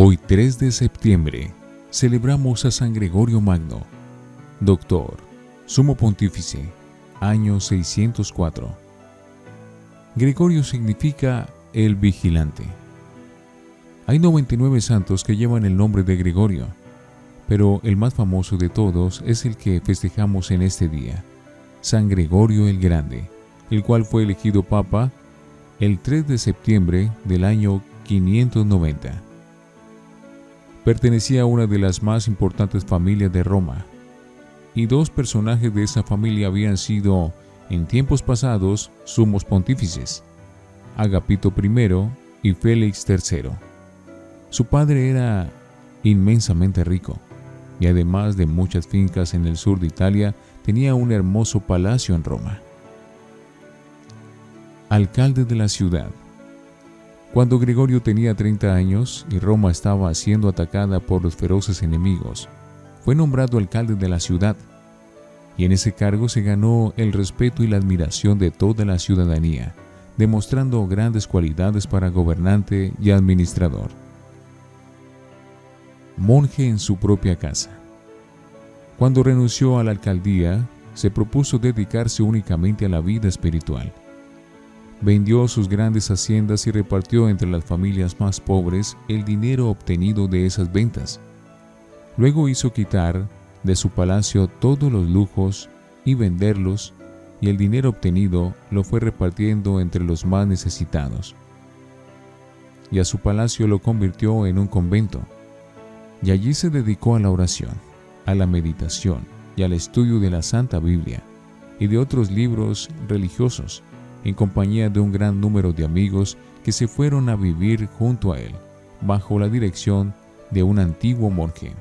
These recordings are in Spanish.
Hoy 3 de septiembre celebramos a San Gregorio Magno, doctor, sumo pontífice, año 604. Gregorio significa el vigilante. Hay 99 santos que llevan el nombre de Gregorio, pero el más famoso de todos es el que festejamos en este día, San Gregorio el Grande, el cual fue elegido papa el 3 de septiembre del año 590. Pertenecía a una de las más importantes familias de Roma, y dos personajes de esa familia habían sido, en tiempos pasados, sumos pontífices, Agapito I y Félix III. Su padre era inmensamente rico, y además de muchas fincas en el sur de Italia, tenía un hermoso palacio en Roma alcalde de la ciudad. Cuando Gregorio tenía 30 años y Roma estaba siendo atacada por los feroces enemigos, fue nombrado alcalde de la ciudad, y en ese cargo se ganó el respeto y la admiración de toda la ciudadanía, demostrando grandes cualidades para gobernante y administrador. Monje en su propia casa. Cuando renunció a la alcaldía, se propuso dedicarse únicamente a la vida espiritual vendió sus grandes haciendas y repartió entre las familias más pobres el dinero obtenido de esas ventas. Luego hizo quitar de su palacio todos los lujos y venderlos, y el dinero obtenido lo fue repartiendo entre los más necesitados. Y a su palacio lo convirtió en un convento, y allí se dedicó a la oración, a la meditación y al estudio de la Santa Biblia y de otros libros religiosos en compañía de un gran número de amigos que se fueron a vivir junto a él, bajo la dirección de un antiguo monje.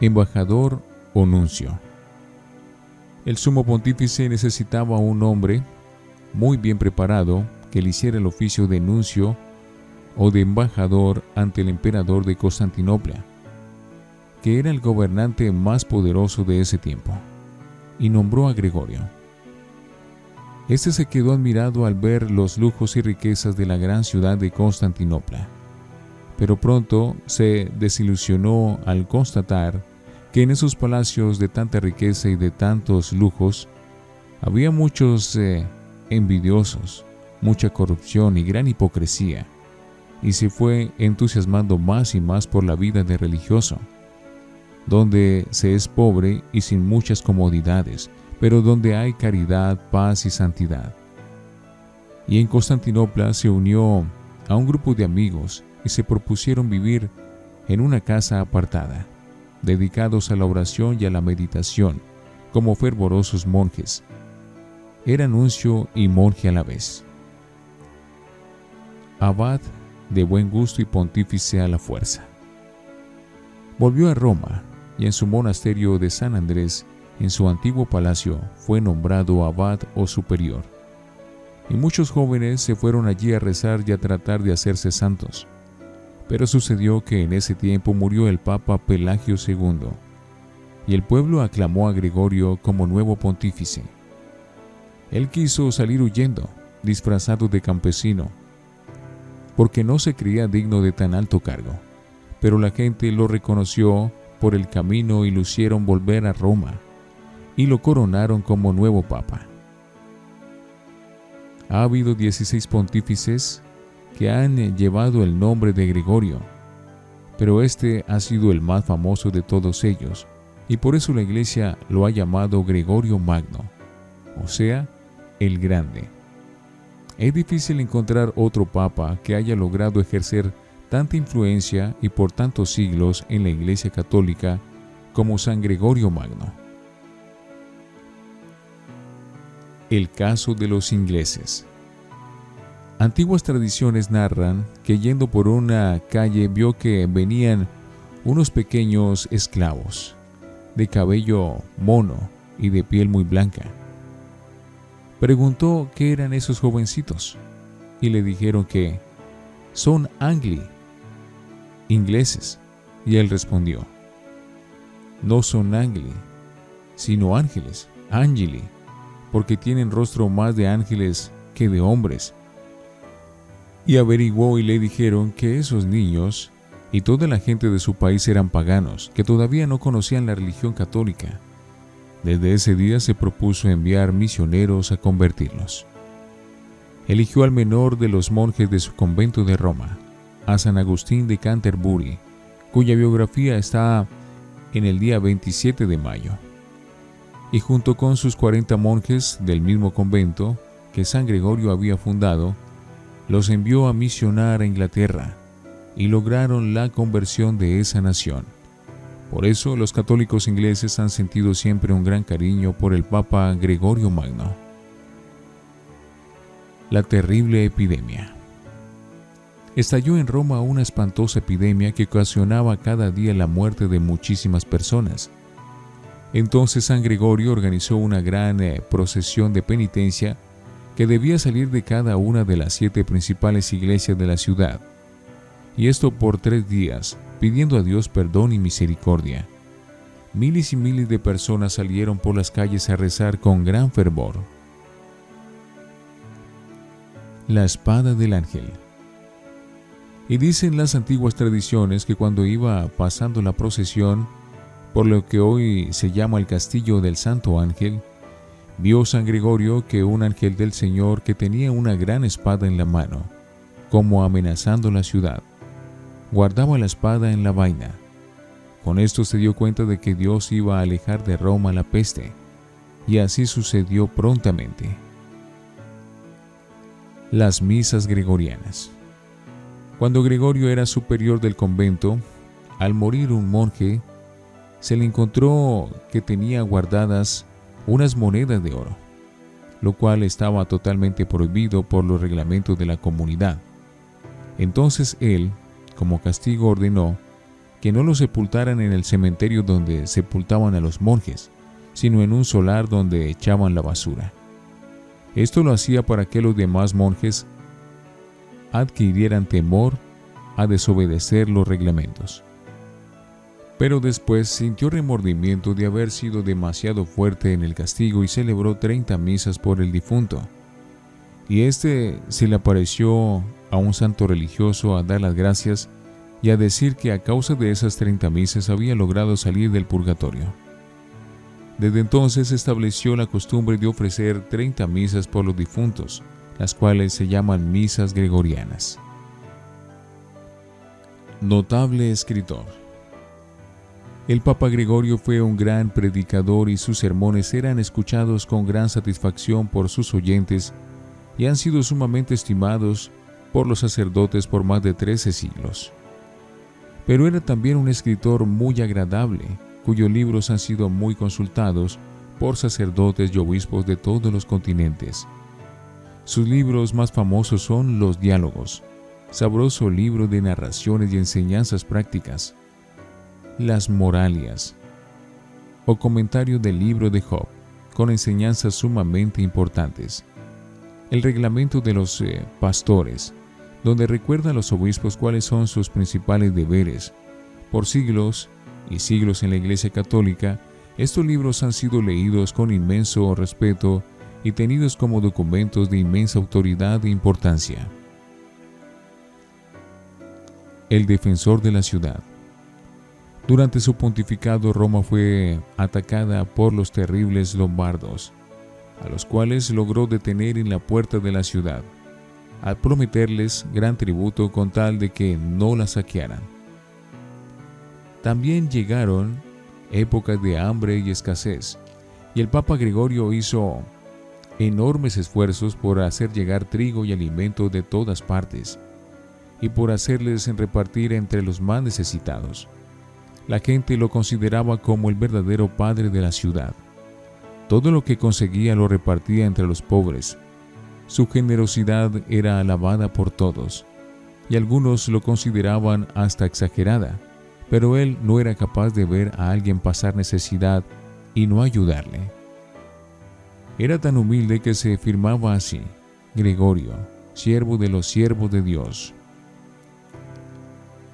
Embajador o nuncio. El sumo pontífice necesitaba un hombre muy bien preparado que le hiciera el oficio de nuncio o de embajador ante el emperador de Constantinopla, que era el gobernante más poderoso de ese tiempo y nombró a Gregorio. Este se quedó admirado al ver los lujos y riquezas de la gran ciudad de Constantinopla, pero pronto se desilusionó al constatar que en esos palacios de tanta riqueza y de tantos lujos había muchos eh, envidiosos, mucha corrupción y gran hipocresía, y se fue entusiasmando más y más por la vida de religioso donde se es pobre y sin muchas comodidades, pero donde hay caridad, paz y santidad. Y en Constantinopla se unió a un grupo de amigos y se propusieron vivir en una casa apartada, dedicados a la oración y a la meditación, como fervorosos monjes. Era nuncio y monje a la vez. Abad de buen gusto y pontífice a la fuerza. Volvió a Roma y en su monasterio de San Andrés, en su antiguo palacio, fue nombrado abad o superior. Y muchos jóvenes se fueron allí a rezar y a tratar de hacerse santos. Pero sucedió que en ese tiempo murió el Papa Pelagio II, y el pueblo aclamó a Gregorio como nuevo pontífice. Él quiso salir huyendo, disfrazado de campesino, porque no se creía digno de tan alto cargo. Pero la gente lo reconoció por el camino y lo hicieron volver a Roma y lo coronaron como nuevo papa. Ha habido 16 pontífices que han llevado el nombre de Gregorio, pero este ha sido el más famoso de todos ellos y por eso la iglesia lo ha llamado Gregorio Magno, o sea, el Grande. Es difícil encontrar otro papa que haya logrado ejercer tanta influencia y por tantos siglos en la Iglesia Católica como San Gregorio Magno. El caso de los ingleses. Antiguas tradiciones narran que yendo por una calle vio que venían unos pequeños esclavos, de cabello mono y de piel muy blanca. Preguntó qué eran esos jovencitos y le dijeron que son angli, ingleses. Y él respondió, no son ángeles, sino ángeles, angeli, porque tienen rostro más de ángeles que de hombres. Y averiguó y le dijeron que esos niños y toda la gente de su país eran paganos, que todavía no conocían la religión católica. Desde ese día se propuso enviar misioneros a convertirlos. Eligió al menor de los monjes de su convento de Roma, a San Agustín de Canterbury, cuya biografía está en el día 27 de mayo. Y junto con sus 40 monjes del mismo convento que San Gregorio había fundado, los envió a misionar a Inglaterra y lograron la conversión de esa nación. Por eso los católicos ingleses han sentido siempre un gran cariño por el Papa Gregorio Magno. La terrible epidemia. Estalló en Roma una espantosa epidemia que ocasionaba cada día la muerte de muchísimas personas. Entonces San Gregorio organizó una gran eh, procesión de penitencia que debía salir de cada una de las siete principales iglesias de la ciudad, y esto por tres días, pidiendo a Dios perdón y misericordia. Miles y miles de personas salieron por las calles a rezar con gran fervor. La espada del ángel. Y dicen las antiguas tradiciones que cuando iba pasando la procesión, por lo que hoy se llama el castillo del Santo Ángel, vio San Gregorio que un ángel del Señor que tenía una gran espada en la mano, como amenazando la ciudad, guardaba la espada en la vaina. Con esto se dio cuenta de que Dios iba a alejar de Roma la peste, y así sucedió prontamente. Las misas gregorianas. Cuando Gregorio era superior del convento, al morir un monje, se le encontró que tenía guardadas unas monedas de oro, lo cual estaba totalmente prohibido por los reglamentos de la comunidad. Entonces él, como castigo, ordenó que no lo sepultaran en el cementerio donde sepultaban a los monjes, sino en un solar donde echaban la basura. Esto lo hacía para que los demás monjes adquirieran temor a desobedecer los reglamentos pero después sintió remordimiento de haber sido demasiado fuerte en el castigo y celebró 30 misas por el difunto. Y este se le apareció a un santo religioso a dar las gracias y a decir que a causa de esas 30 misas había logrado salir del purgatorio. Desde entonces estableció la costumbre de ofrecer 30 misas por los difuntos, las cuales se llaman misas gregorianas. Notable escritor. El Papa Gregorio fue un gran predicador y sus sermones eran escuchados con gran satisfacción por sus oyentes y han sido sumamente estimados por los sacerdotes por más de 13 siglos. Pero era también un escritor muy agradable, cuyos libros han sido muy consultados por sacerdotes y obispos de todos los continentes. Sus libros más famosos son Los Diálogos, sabroso libro de narraciones y enseñanzas prácticas, las Moralias o comentario del libro de Job, con enseñanzas sumamente importantes. El reglamento de los eh, pastores, donde recuerda a los obispos cuáles son sus principales deberes. Por siglos y siglos en la Iglesia Católica, estos libros han sido leídos con inmenso respeto y tenidos como documentos de inmensa autoridad e importancia. El defensor de la ciudad. Durante su pontificado Roma fue atacada por los terribles lombardos, a los cuales logró detener en la puerta de la ciudad, al prometerles gran tributo con tal de que no la saquearan. También llegaron épocas de hambre y escasez, y el Papa Gregorio hizo enormes esfuerzos por hacer llegar trigo y alimento de todas partes, y por hacerles repartir entre los más necesitados. La gente lo consideraba como el verdadero padre de la ciudad. Todo lo que conseguía lo repartía entre los pobres. Su generosidad era alabada por todos, y algunos lo consideraban hasta exagerada, pero él no era capaz de ver a alguien pasar necesidad y no ayudarle. Era tan humilde que se firmaba así, Gregorio, siervo de los siervos de Dios.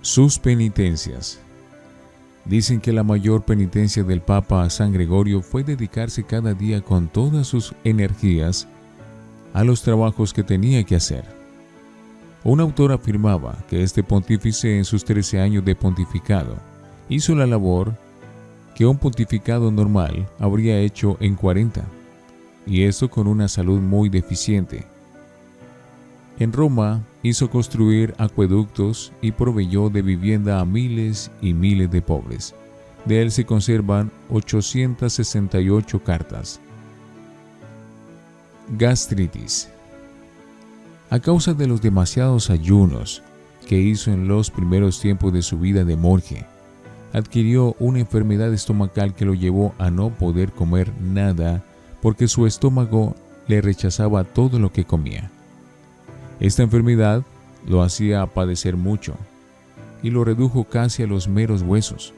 Sus penitencias. Dicen que la mayor penitencia del Papa San Gregorio fue dedicarse cada día con todas sus energías a los trabajos que tenía que hacer. Un autor afirmaba que este pontífice en sus 13 años de pontificado hizo la labor que un pontificado normal habría hecho en 40, y eso con una salud muy deficiente. En Roma hizo construir acueductos y proveyó de vivienda a miles y miles de pobres. De él se conservan 868 cartas. Gastritis. A causa de los demasiados ayunos que hizo en los primeros tiempos de su vida de monje, adquirió una enfermedad estomacal que lo llevó a no poder comer nada porque su estómago le rechazaba todo lo que comía. Esta enfermedad lo hacía padecer mucho y lo redujo casi a los meros huesos,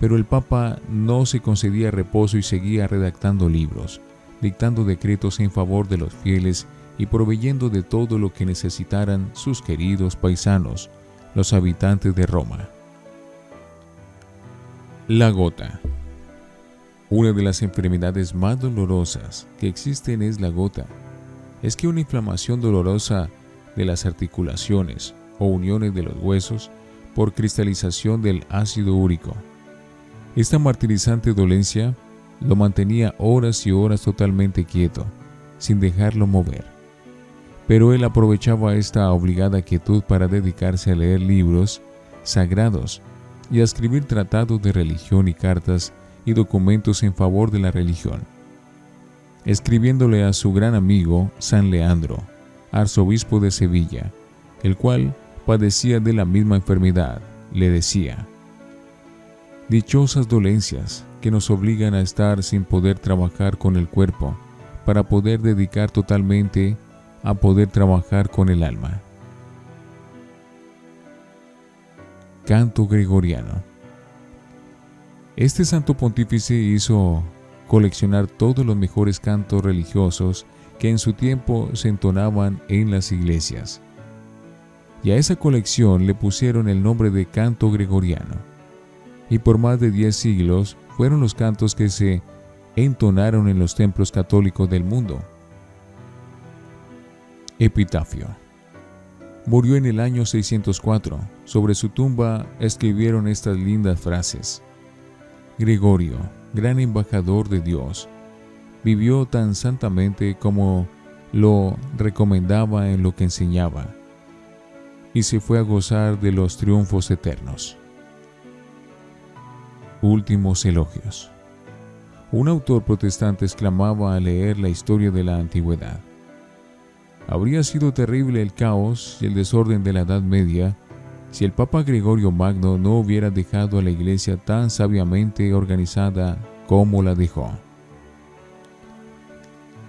pero el Papa no se concedía reposo y seguía redactando libros, dictando decretos en favor de los fieles y proveyendo de todo lo que necesitaran sus queridos paisanos, los habitantes de Roma. La gota. Una de las enfermedades más dolorosas que existen es la gota. Es que una inflamación dolorosa de las articulaciones o uniones de los huesos por cristalización del ácido úrico. Esta martirizante dolencia lo mantenía horas y horas totalmente quieto, sin dejarlo mover. Pero él aprovechaba esta obligada quietud para dedicarse a leer libros sagrados y a escribir tratados de religión y cartas y documentos en favor de la religión. Escribiéndole a su gran amigo San Leandro, arzobispo de Sevilla, el cual padecía de la misma enfermedad, le decía, Dichosas dolencias que nos obligan a estar sin poder trabajar con el cuerpo, para poder dedicar totalmente a poder trabajar con el alma. Canto gregoriano. Este santo pontífice hizo coleccionar todos los mejores cantos religiosos que en su tiempo se entonaban en las iglesias. Y a esa colección le pusieron el nombre de canto gregoriano. Y por más de diez siglos fueron los cantos que se entonaron en los templos católicos del mundo. Epitafio. Murió en el año 604. Sobre su tumba escribieron estas lindas frases. Gregorio, gran embajador de Dios, vivió tan santamente como lo recomendaba en lo que enseñaba, y se fue a gozar de los triunfos eternos. Últimos elogios. Un autor protestante exclamaba al leer la historia de la antigüedad. Habría sido terrible el caos y el desorden de la Edad Media si el Papa Gregorio Magno no hubiera dejado a la iglesia tan sabiamente organizada como la dejó.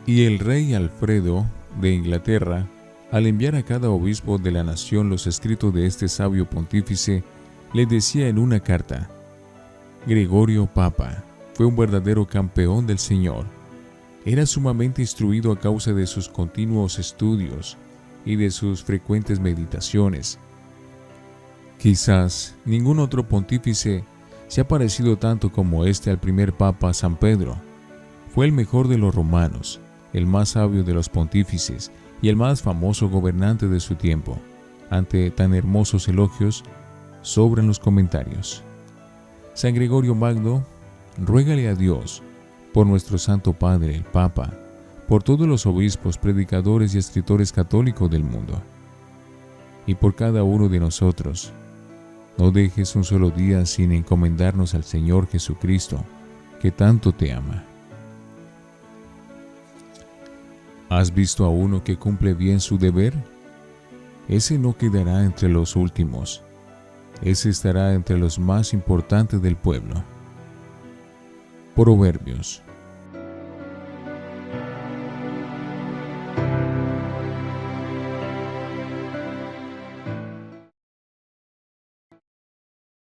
Y el rey Alfredo de Inglaterra, al enviar a cada obispo de la nación los escritos de este sabio pontífice, le decía en una carta, Gregorio Papa fue un verdadero campeón del Señor era sumamente instruido a causa de sus continuos estudios y de sus frecuentes meditaciones. Quizás ningún otro pontífice se ha parecido tanto como este al primer papa San Pedro. Fue el mejor de los romanos, el más sabio de los pontífices y el más famoso gobernante de su tiempo. Ante tan hermosos elogios, sobran los comentarios. San Gregorio Magno, ruégale a Dios por nuestro Santo Padre, el Papa, por todos los obispos, predicadores y escritores católicos del mundo, y por cada uno de nosotros. No dejes un solo día sin encomendarnos al Señor Jesucristo, que tanto te ama. ¿Has visto a uno que cumple bien su deber? Ese no quedará entre los últimos, ese estará entre los más importantes del pueblo. Proverbios